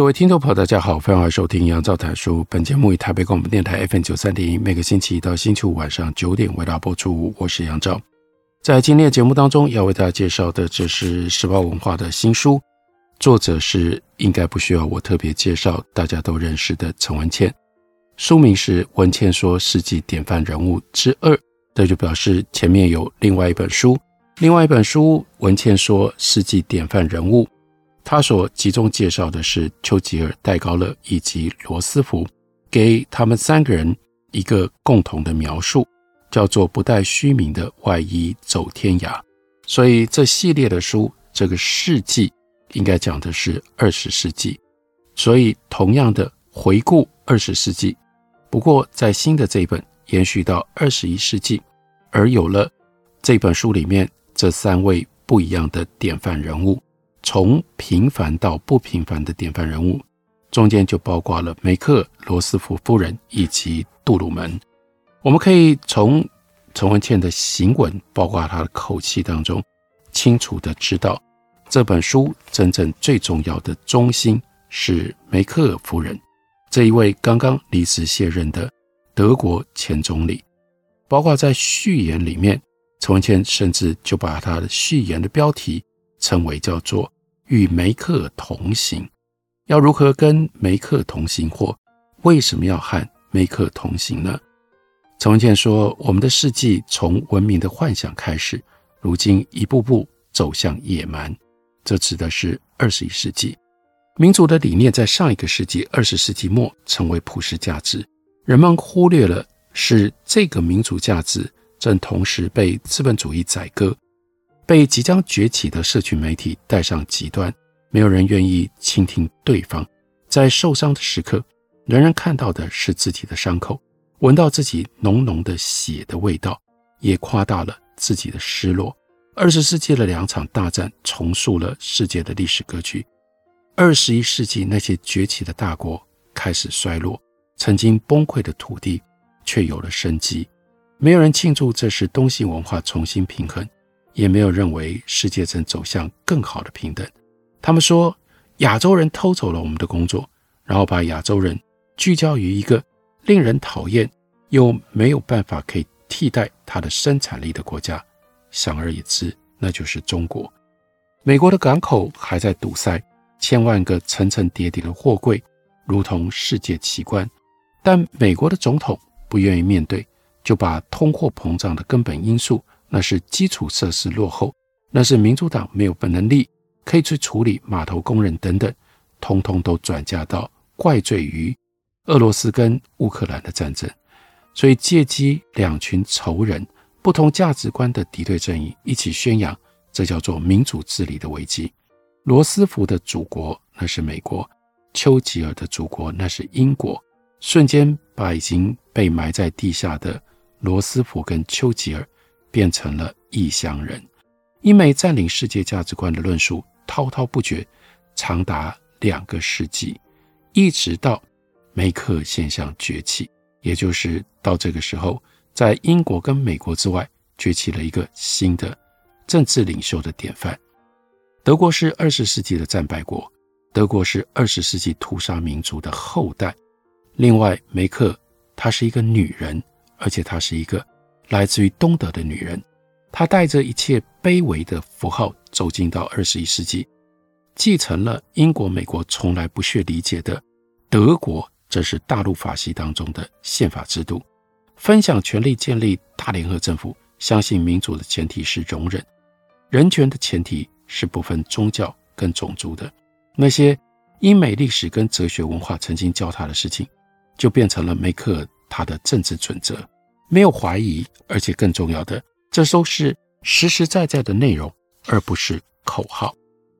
各位听众朋友，大家好，欢迎来收听杨照谈书。本节目以台北广播电台 FM 九三点一，每个星期一到星期五晚上九点为大家播出。我是杨照，在今天的节目当中要为大家介绍的，这是时报文化的新书，作者是应该不需要我特别介绍，大家都认识的陈文茜。书名是《文茜说世纪典范人物之二》，这就表示前面有另外一本书，另外一本书《文茜说世纪典范人物》。他所集中介绍的是丘吉尔、戴高乐以及罗斯福，给他们三个人一个共同的描述，叫做“不带虚名的外衣走天涯”。所以这系列的书，这个世纪应该讲的是二十世纪。所以同样的回顾二十世纪，不过在新的这一本延续到二十一世纪，而有了这本书里面这三位不一样的典范人物。从平凡到不平凡的典范人物，中间就包括了梅克、罗斯福夫人以及杜鲁门。我们可以从陈文茜的行文，包括她的口气当中，清楚地知道这本书真正最重要的中心是梅克尔夫人这一位刚刚离职卸任的德国前总理。包括在序言里面，陈文茜甚至就把他的序言的标题。称为叫做与梅克同行，要如何跟梅克同行，或为什么要和梅克同行呢？陈文茜说：“我们的世纪从文明的幻想开始，如今一步步走向野蛮。这指的是二十一世纪民主的理念，在上一个世纪二十世纪末成为普世价值，人们忽略了是这个民主价值正同时被资本主义宰割。”被即将崛起的社群媒体带上极端，没有人愿意倾听对方。在受伤的时刻，人人看到的是自己的伤口，闻到自己浓浓的血的味道，也夸大了自己的失落。二十世纪的两场大战重塑了世界的历史格局。二十一世纪那些崛起的大国开始衰落，曾经崩溃的土地却有了生机。没有人庆祝这是东西文化重新平衡。也没有认为世界正走向更好的平等。他们说亚洲人偷走了我们的工作，然后把亚洲人聚焦于一个令人讨厌又没有办法可以替代它的生产力的国家。想而已之，那就是中国。美国的港口还在堵塞，千万个层层叠叠的货柜如同世界奇观，但美国的总统不愿意面对，就把通货膨胀的根本因素。那是基础设施落后，那是民主党没有本能力可以去处理码头工人等等，通通都转嫁到怪罪于俄罗斯跟乌克兰的战争。所以借机两群仇人、不同价值观的敌对阵营一起宣扬，这叫做民主治理的危机。罗斯福的祖国那是美国，丘吉尔的祖国那是英国，瞬间把已经被埋在地下的罗斯福跟丘吉尔。变成了异乡人，英美占领世界价值观的论述滔滔不绝，长达两个世纪，一直到梅克现象崛起，也就是到这个时候，在英国跟美国之外崛起了一个新的政治领袖的典范。德国是二十世纪的战败国，德国是二十世纪屠杀民族的后代。另外，梅克她是一个女人，而且她是一个。来自于东德的女人，她带着一切卑微的符号走进到二十一世纪，继承了英国、美国从来不屑理解的德国，这是大陆法系当中的宪法制度，分享权力，建立大联合政府，相信民主的前提是容忍，人权的前提是不分宗教跟种族的。那些英美历史跟哲学文化曾经教他的事情，就变成了梅克尔他的政治准则。没有怀疑，而且更重要的，这都是实实在在的内容，而不是口号。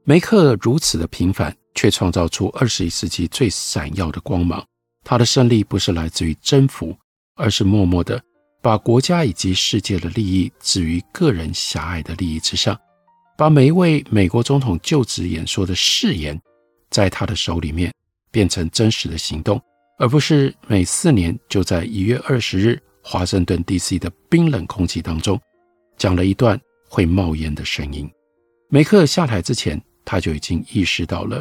梅克如此的平凡，却创造出二十一世纪最闪耀的光芒。他的胜利不是来自于征服，而是默默的把国家以及世界的利益置于个人狭隘的利益之上，把每一位美国总统就职演说的誓言，在他的手里面变成真实的行动，而不是每四年就在一月二十日华盛顿 DC 的冰冷空气当中讲了一段会冒烟的声音。梅克下台之前。他就已经意识到了，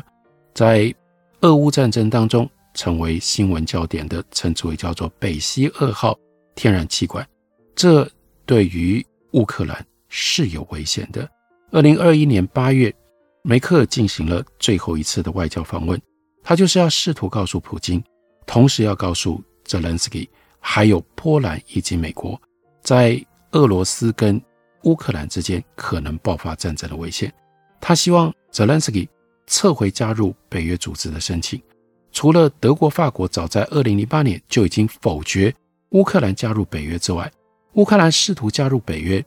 在俄乌战争当中成为新闻焦点的，称之为叫做北溪二号天然气管，这对于乌克兰是有危险的。二零二一年八月，梅克进行了最后一次的外交访问，他就是要试图告诉普京，同时要告诉泽连斯基，还有波兰以及美国，在俄罗斯跟乌克兰之间可能爆发战争的危险。他希望。泽连斯基撤回加入北约组织的申请。除了德国、法国早在2008年就已经否决乌克兰加入北约之外，乌克兰试图加入北约，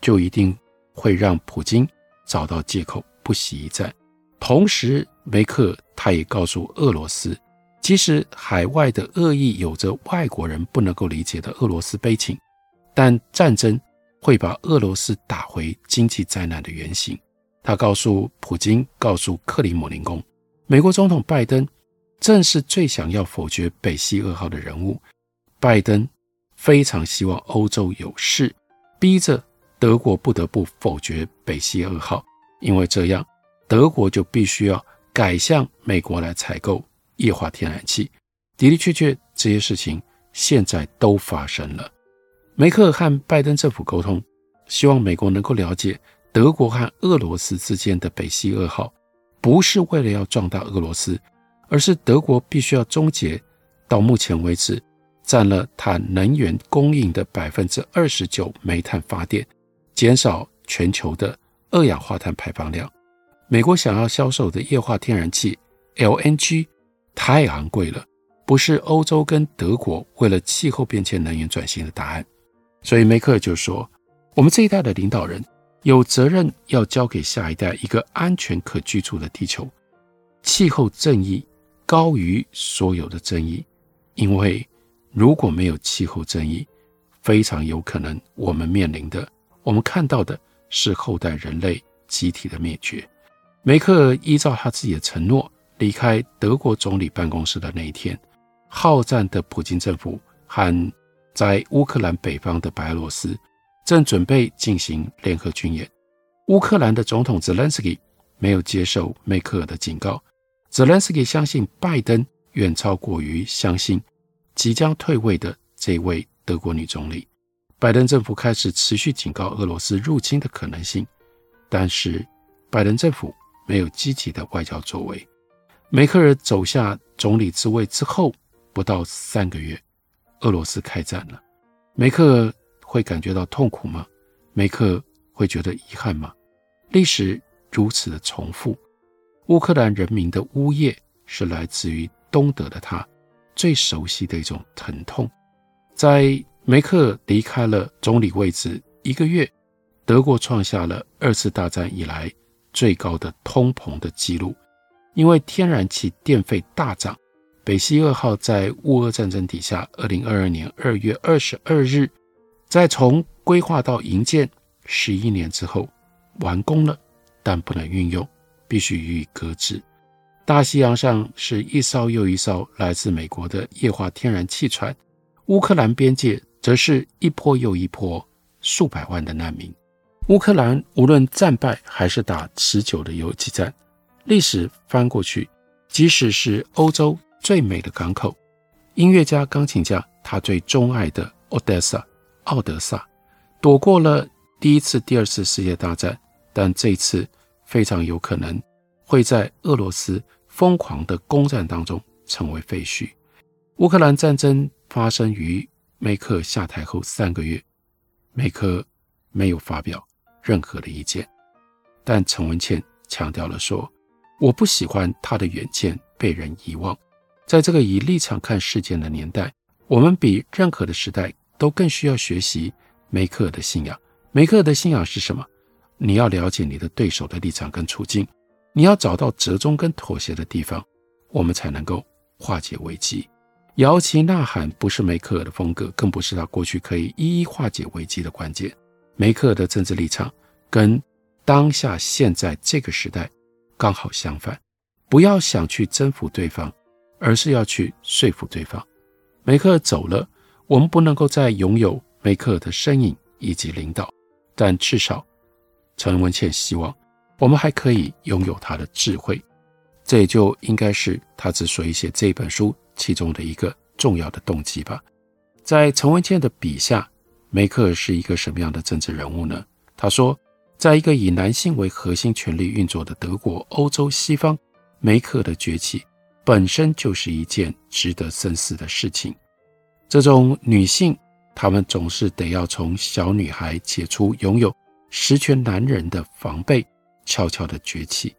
就一定会让普京找到借口不惜一战。同时，梅克他也告诉俄罗斯，即使海外的恶意有着外国人不能够理解的俄罗斯悲情，但战争会把俄罗斯打回经济灾难的原形。他告诉普京，告诉克里姆林宫，美国总统拜登正是最想要否决北溪二号的人物。拜登非常希望欧洲有事，逼着德国不得不否决北溪二号，因为这样德国就必须要改向美国来采购液化天然气。的的确确，这些事情现在都发生了。梅克和拜登政府沟通，希望美国能够了解。德国和俄罗斯之间的北溪二号，不是为了要壮大俄罗斯，而是德国必须要终结到目前为止占了它能源供应的百分之二十九煤炭发电，减少全球的二氧化碳排放量。美国想要销售的液化天然气 LNG 太昂贵了，不是欧洲跟德国为了气候变迁能源转型的答案。所以梅克尔就说：“我们这一代的领导人。”有责任要交给下一代一个安全可居住的地球。气候正义高于所有的正义，因为如果没有气候正义，非常有可能我们面临的、我们看到的是后代人类集体的灭绝。梅克尔依照他自己的承诺离开德国总理办公室的那一天，好战的普京政府和在乌克兰北方的白俄罗斯。正准备进行联合军演，乌克兰的总统泽连斯基没有接受梅克尔的警告。泽连斯基相信拜登远超过于相信即将退位的这位德国女总理。拜登政府开始持续警告俄罗斯入侵的可能性，但是拜登政府没有积极的外交作为。梅克尔走下总理之位之后不到三个月，俄罗斯开战了。梅克尔。会感觉到痛苦吗？梅克会觉得遗憾吗？历史如此的重复，乌克兰人民的呜咽是来自于东德的他最熟悉的一种疼痛。在梅克离开了总理位置一个月，德国创下了二次大战以来最高的通膨的记录，因为天然气电费大涨。北溪二号在乌俄战争底下，二零二二年二月二十二日。在从规划到营建十一年之后完工了，但不能运用，必须予以搁置。大西洋上是一艘又一艘来自美国的液化天然气船，乌克兰边界则是一波又一波数百万的难民。乌克兰无论战败还是打持久的游击战，历史翻过去，即使是欧洲最美的港口，音乐家、钢琴家他最钟爱的 Odessa。奥德萨躲过了第一次、第二次世界大战，但这次非常有可能会在俄罗斯疯狂的攻占当中成为废墟。乌克兰战争发生于梅克下台后三个月，梅克没有发表任何的意见，但陈文茜强调了说：“我不喜欢他的远见被人遗忘。在这个以立场看世界的年代，我们比任何的时代。”都更需要学习梅克尔的信仰。梅克尔的信仰是什么？你要了解你的对手的立场跟处境，你要找到折中跟妥协的地方，我们才能够化解危机。摇旗呐喊不是梅克尔的风格，更不是他过去可以一一化解危机的关键。梅克尔的政治立场跟当下现在这个时代刚好相反，不要想去征服对方，而是要去说服对方。梅克尔走了，我们不能够再拥有梅克尔的身影以及领导，但至少陈文茜希望我们还可以拥有他的智慧。这也就应该是他之所以写这本书其中的一个重要的动机吧。在陈文茜的笔下，梅克尔是一个什么样的政治人物呢？他说，在一个以男性为核心权力运作的德国、欧洲、西方，梅克的崛起本身就是一件值得深思的事情。这种女性，她们总是得要从小女孩解除拥有实权男人的防备，悄悄的崛起。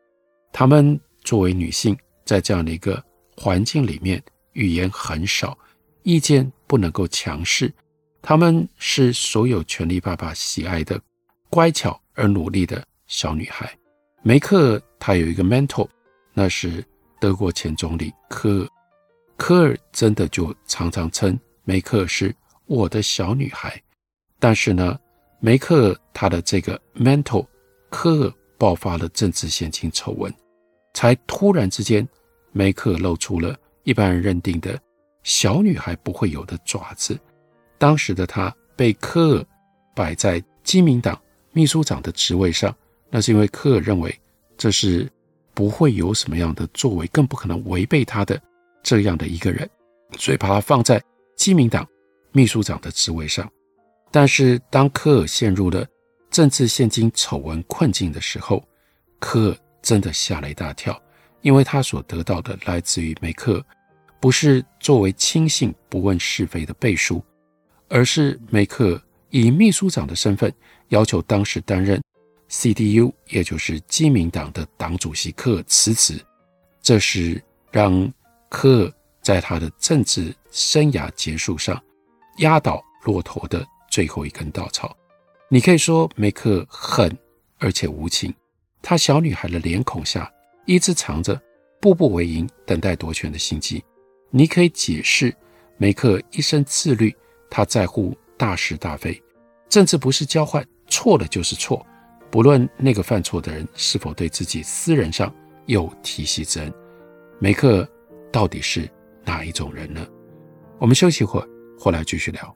她们作为女性，在这样的一个环境里面，语言很少，意见不能够强势。她们是所有权力爸爸喜爱的乖巧而努力的小女孩。梅克她有一个 mentor，那是德国前总理科尔。科尔真的就常常称梅克是我的小女孩。但是呢，梅克她的这个 mentor 科尔爆发了政治献金丑闻。才突然之间，梅克露出了一般人认定的小女孩不会有的爪子。当时的她被科尔摆在基民党秘书长的职位上，那是因为科尔认为这是不会有什么样的作为，更不可能违背他的这样的一个人，所以把他放在基民党秘书长的职位上。但是当科尔陷入了政治献金丑闻困境的时候，科尔。真的吓了一大跳，因为他所得到的来自于梅克，不是作为亲信不问是非的背书，而是梅克以秘书长的身份要求当时担任 CDU，也就是基民党的党主席科尔辞职。这是让科尔在他的政治生涯结束上压倒骆驼的最后一根稻草。你可以说梅克狠而且无情。她小女孩的脸孔下一直藏着步步为营、等待夺权的心机。你可以解释梅克一生自律，她在乎大是大非，甚至不是交换，错了就是错，不论那个犯错的人是否对自己私人上有提携之恩。梅克到底是哪一种人呢？我们休息一会儿，回来继续聊。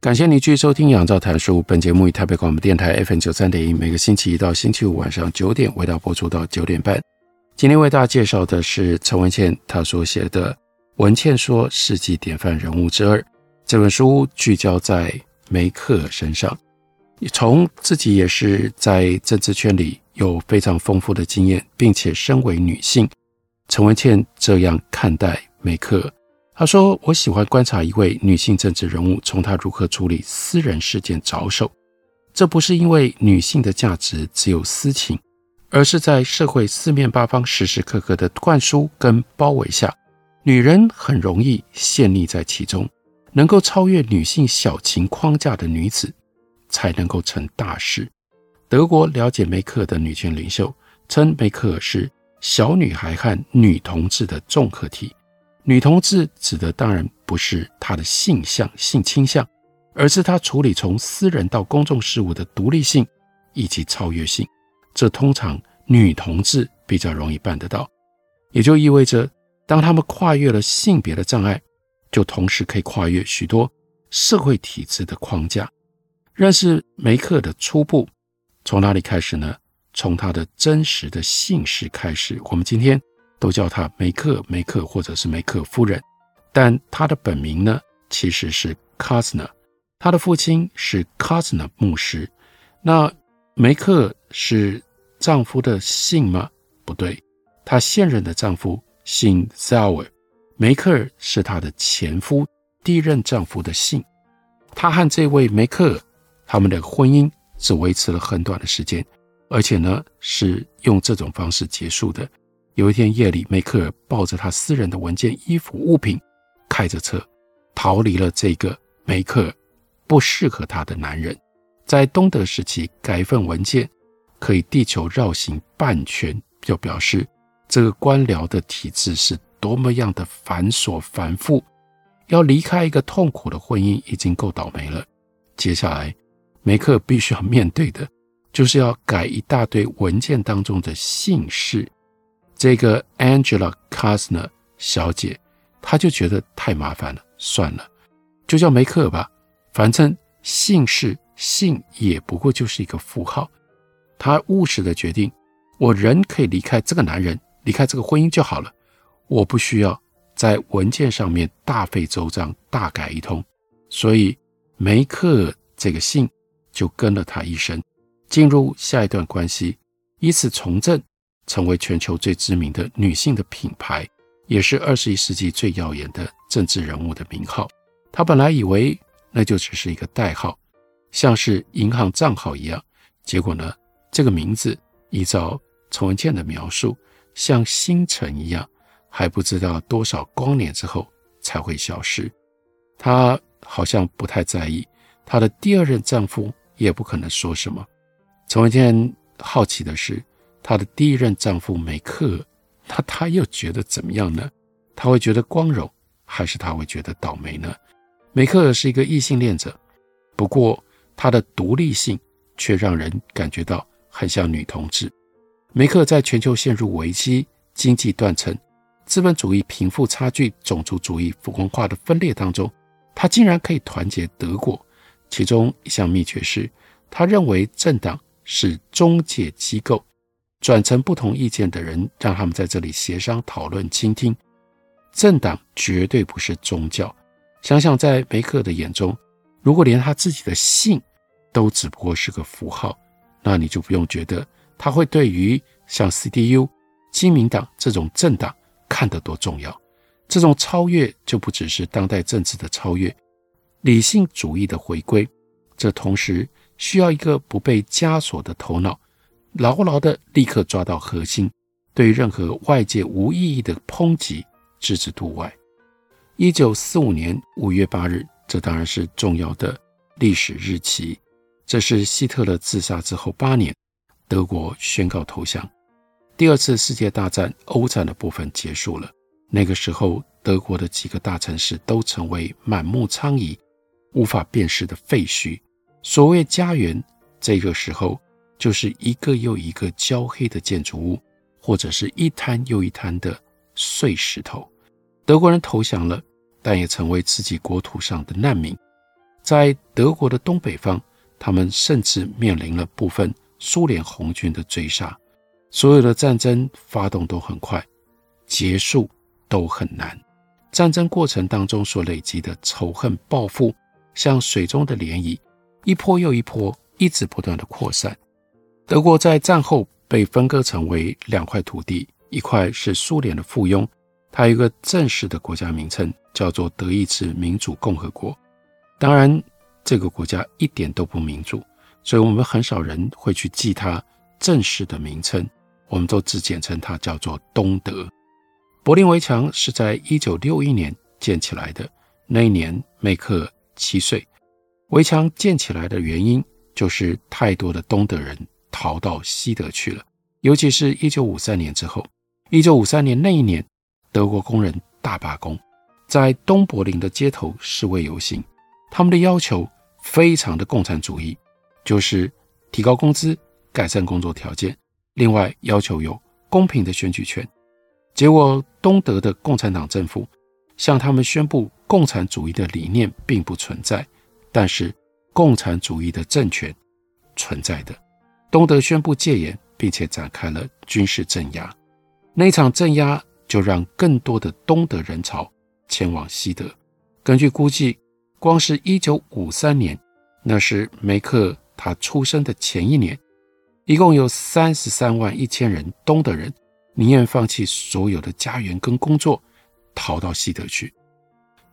感谢你继续收听《杨照谈书》。本节目以台北广播电台 FM 九三点一，每个星期一到星期五晚上九点，为大家播出到九点半。今天为大家介绍的是陈文茜她所写的《文茜说世纪典范人物之二：这本书聚焦在梅克身上，从自己也是在政治圈里有非常丰富的经验，并且身为女性，陈文茜这样看待梅克。她说：“我喜欢观察一位女性政治人物，从她如何处理私人事件着手。这不是因为女性的价值只有私情，而是在社会四面八方时时刻刻的灌输跟包围下，女人很容易陷溺在其中。能够超越女性小情框架的女子，才能够成大事。”德国了解梅克的女权领袖称梅克尔是小女孩和女同志的综合体。女同志指的当然不是她的性向、性倾向，而是她处理从私人到公众事务的独立性以及超越性。这通常女同志比较容易办得到，也就意味着，当她们跨越了性别的障碍，就同时可以跨越许多社会体制的框架。认识梅克的初步从哪里开始呢？从她的真实的姓氏开始。我们今天。都叫她梅克、梅克或者是梅克夫人，但她的本名呢，其实是 Kasner，。她的父亲是 Kasner 牧师。那梅克是丈夫的姓吗？不对，她现任的丈夫姓 Sauer，梅克是她的前夫第一任丈夫的姓。她和这位梅克，他们的婚姻只维持了很短的时间，而且呢，是用这种方式结束的。有一天夜里，梅克尔抱着他私人的文件、衣服、物品，开着车逃离了这个梅克尔不适合他的男人。在东德时期，改一份文件可以地球绕行半圈，就表示这个官僚的体制是多么样的繁琐繁复。要离开一个痛苦的婚姻已经够倒霉了，接下来梅克尔必须要面对的就是要改一大堆文件当中的姓氏。这个 Angela kasner 小姐，她就觉得太麻烦了，算了，就叫梅克尔吧，反正姓氏姓也不过就是一个符号。她务实的决定，我人可以离开这个男人，离开这个婚姻就好了，我不需要在文件上面大费周章，大改一通。所以梅克尔这个姓就跟了她一生，进入下一段关系，以此从政。成为全球最知名的女性的品牌，也是二十一世纪最耀眼的政治人物的名号。她本来以为那就只是一个代号，像是银行账号一样。结果呢，这个名字依照陈文茜的描述，像星辰一样，还不知道多少光年之后才会消失。她好像不太在意，她的第二任丈夫也不可能说什么。陈文茜好奇的是。她的第一任丈夫梅克尔，那她又觉得怎么样呢？她会觉得光荣，还是她会觉得倒霉呢？梅克是一个异性恋者，不过她的独立性却让人感觉到很像女同志。梅克在全球陷入危机、经济断层、资本主义贫富差距、种族主义文化的分裂当中，她竟然可以团结德国。其中一项秘诀是，她认为政党是中介机构。转成不同意见的人，让他们在这里协商、讨论、倾听。政党绝对不是宗教。想想在梅克的眼中，如果连他自己的姓都只不过是个符号，那你就不用觉得他会对于像 CDU、基民党这种政党看得多重要。这种超越就不只是当代政治的超越，理性主义的回归。这同时需要一个不被枷锁的头脑。牢牢地立刻抓到核心，对任何外界无意义的抨击置之度外。一九四五年五月八日，这当然是重要的历史日期。这是希特勒自杀之后八年，德国宣告投降。第二次世界大战欧战的部分结束了。那个时候，德国的几个大城市都成为满目疮痍、无法辨识的废墟。所谓家园，这个时候。就是一个又一个焦黑的建筑物，或者是一滩又一滩的碎石头。德国人投降了，但也成为自己国土上的难民。在德国的东北方，他们甚至面临了部分苏联红军的追杀。所有的战争发动都很快，结束都很难。战争过程当中所累积的仇恨报复，像水中的涟漪，一波又一波，一直不断的扩散。德国在战后被分割成为两块土地，一块是苏联的附庸，它有一个正式的国家名称，叫做德意志民主共和国。当然，这个国家一点都不民主，所以我们很少人会去记它正式的名称，我们都只简称它叫做东德。柏林围墙是在一九六一年建起来的，那一年梅克七岁。围墙建起来的原因就是太多的东德人逃到西德去了，尤其是一九五三年之后。一九五三年那一年，德国工人大罢工，在东柏林的街头示威游行。他们的要求非常的共产主义，就是提高工资、改善工作条件，另外要求有公平的选举权。结果，东德的共产党政府向他们宣布，共产主义的理念并不存在，但是共产主义的政权存在的。东德宣布戒严，并且展开了军事镇压。那一场镇压就让更多的东德人潮前往西德。根据估计，光是一九五三年，那是梅克他出生的前一年，一共有三十三万一千人东德人宁愿放弃所有的家园跟工作，逃到西德去。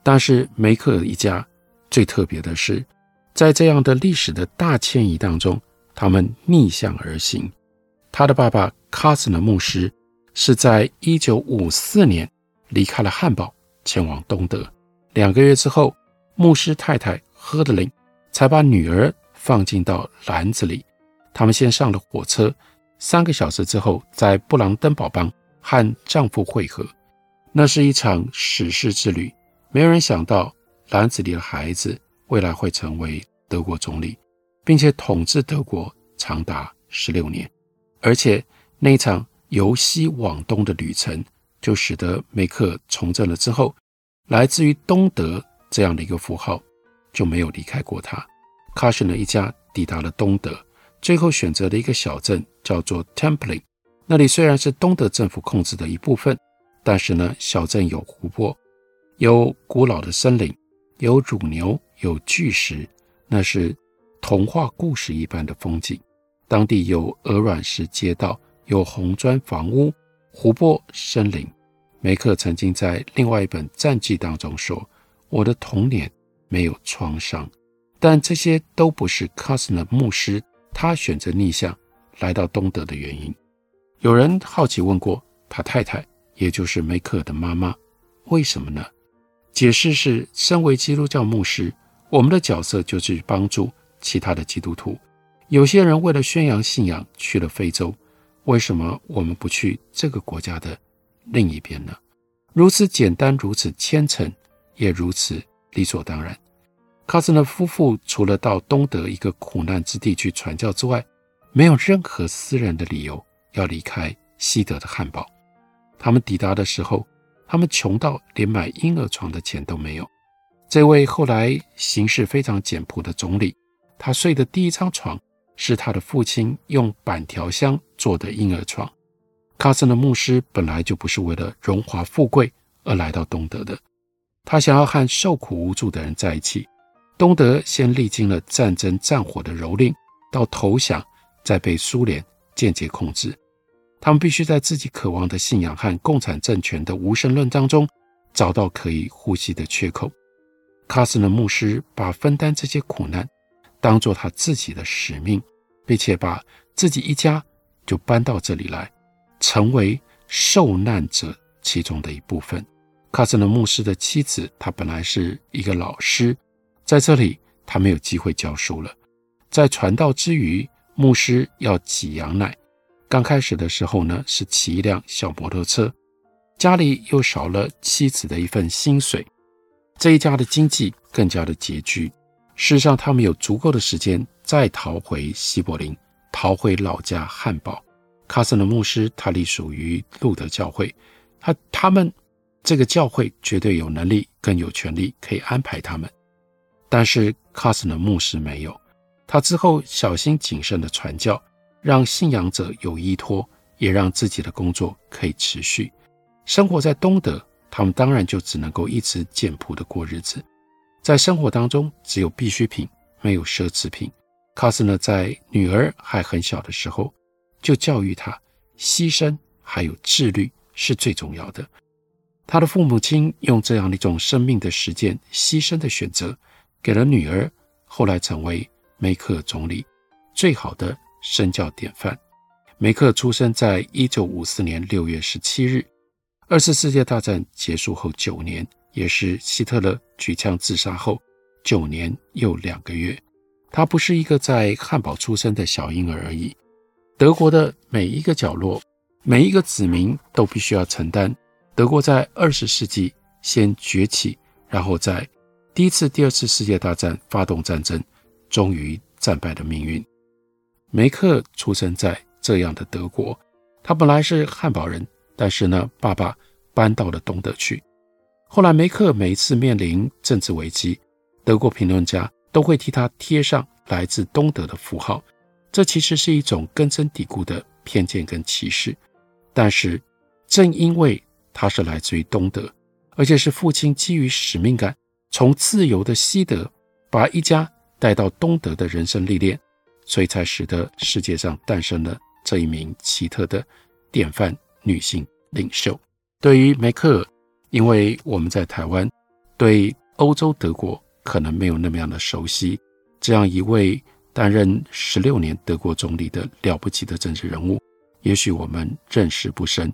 但是梅克一家最特别的是，在这样的历史的大迁移当中，他们逆向而行。他的爸爸卡森的牧师是在一九五四年离开了汉堡，前往东德。两个月之后。牧师太太赫德林才把女儿放进到篮子里。他们先上了火车，三个小时之后，在布朗登堡邦和丈夫会合。那是一场史诗之旅。没有人想到篮子里的孩子未来会成为德国总理，并且统治德国长达十六年。而且那一场由西往东的旅程，就使得梅克从政了之后，来自于东德。这样的一个符号就没有离开过他。卡什呢一家抵达了东德，最后选择了一个小镇叫做 Templing，。那里虽然是东德政府控制的一部分，但是呢，小镇有湖泊，有古老的森林，有乳牛，有巨石，那是童话故事一般的风景。当地有鹅卵石街道，有红砖房屋，湖泊，森林。梅克曾经在另外一本传记当中说。我的童年没有创伤，但这些都不是卡斯纳牧师他选择逆向来到东德的原因。有人好奇问过他太太，也就是梅克的妈妈，为什么呢？解释是：身为基督教牧师，我们的角色就是帮助其他的基督徒。有些人为了宣扬信仰去了非洲，为什么我们不去这个国家的另一边呢？如此简单，如此虔诚。也如此理所当然。卡斯纳夫妇除了到东德一个苦难之地去传教之外，没有任何私人的理由要离开西德的汉堡。他们抵达的时候，他们穷到连买婴儿床的钱都没有。这位后来行事非常简朴的总理，他睡的第一张床是他的父亲用板条箱做的婴儿床。卡斯纳牧师本来就不是为了荣华富贵而来到东德的。他想要和受苦无助的人在一起。东德先历经了战争战火的蹂躏，到投降，再被苏联间接控制。他们必须在自己渴望的信仰和共产政权的无神论当中找到可以呼吸的缺口。卡斯纳牧师把分担这些苦难当做他自己的使命，并且把自己一家就搬到这里来，成为受难者其中的一部分。卡斯纳牧师的妻子，她本来是一个老师，在这里她没有机会教书了。在传道之余，牧师要挤羊奶。刚开始的时候呢，是骑一辆小摩托车，家里又少了妻子的一份薪水，这一家的经济更加的拮据。事实上，他们有足够的时间再逃回西柏林，逃回老家汉堡。卡斯纳牧师他隶属于路德教会，他他们。这个教会绝对有能力，更有权利可以安排他们，但是卡斯纳牧师没有。他之后小心谨慎的传教，让信仰者有依托，也让自己的工作可以持续。生活在东德他们当然就只能够一直简朴的过日子，在生活当中只有必需品，没有奢侈品。卡斯呢，在女儿还很小的时候，就教育她，牺牲还有自律是最重要的。他的父母亲用这样的一种生命的实践、牺牲的选择，给了女儿后来成为梅克总理最好的身教典范。梅克出生在一九五四年六月十七日，二次世界大战结束后九年，也是希特勒举枪自杀后九年又两个月。他不是一个在汉堡出生的小婴儿而已。德国的每一个角落，每一个子民都必须要承担。德国在二十世纪先崛起，然后在第一次、第二次世界大战发动战争，终于战败的命运。梅克出生在这样的德国，他本来是汉堡人，但是呢，爸爸搬到了东德去。后来，梅克每一次面临政治危机，德国评论家都会替他贴上来自东德的符号，这其实是一种根深蒂固的偏见跟歧视。但是，正因为他是来自于东德，而且是父亲基于使命感，从自由的西德把一家带到东德的人生历练，所以才使得世界上诞生了这一名奇特的典范女性领袖。对于梅克尔，因为我们在台湾对欧洲德国可能没有那么样的熟悉，这样一位担任十六年德国总理的了不起的政治人物，也许我们认识不深。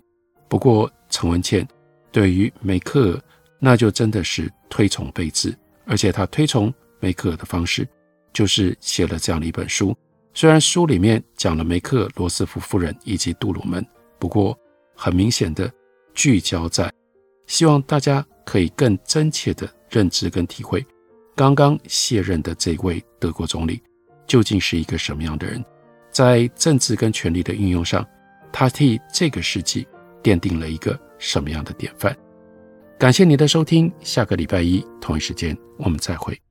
不过，陈文茜对于梅克尔，那就真的是推崇备至，而且他推崇梅克尔的方式，就是写了这样的一本书。虽然书里面讲了梅克、罗斯福夫人以及杜鲁门，不过很明显的聚焦在希望大家可以更真切的认知跟体会，刚刚卸任的这位德国总理究竟是一个什么样的人，在政治跟权力的运用上，他替这个世纪。奠定了一个什么样的典范？感谢您的收听，下个礼拜一同一时间我们再会。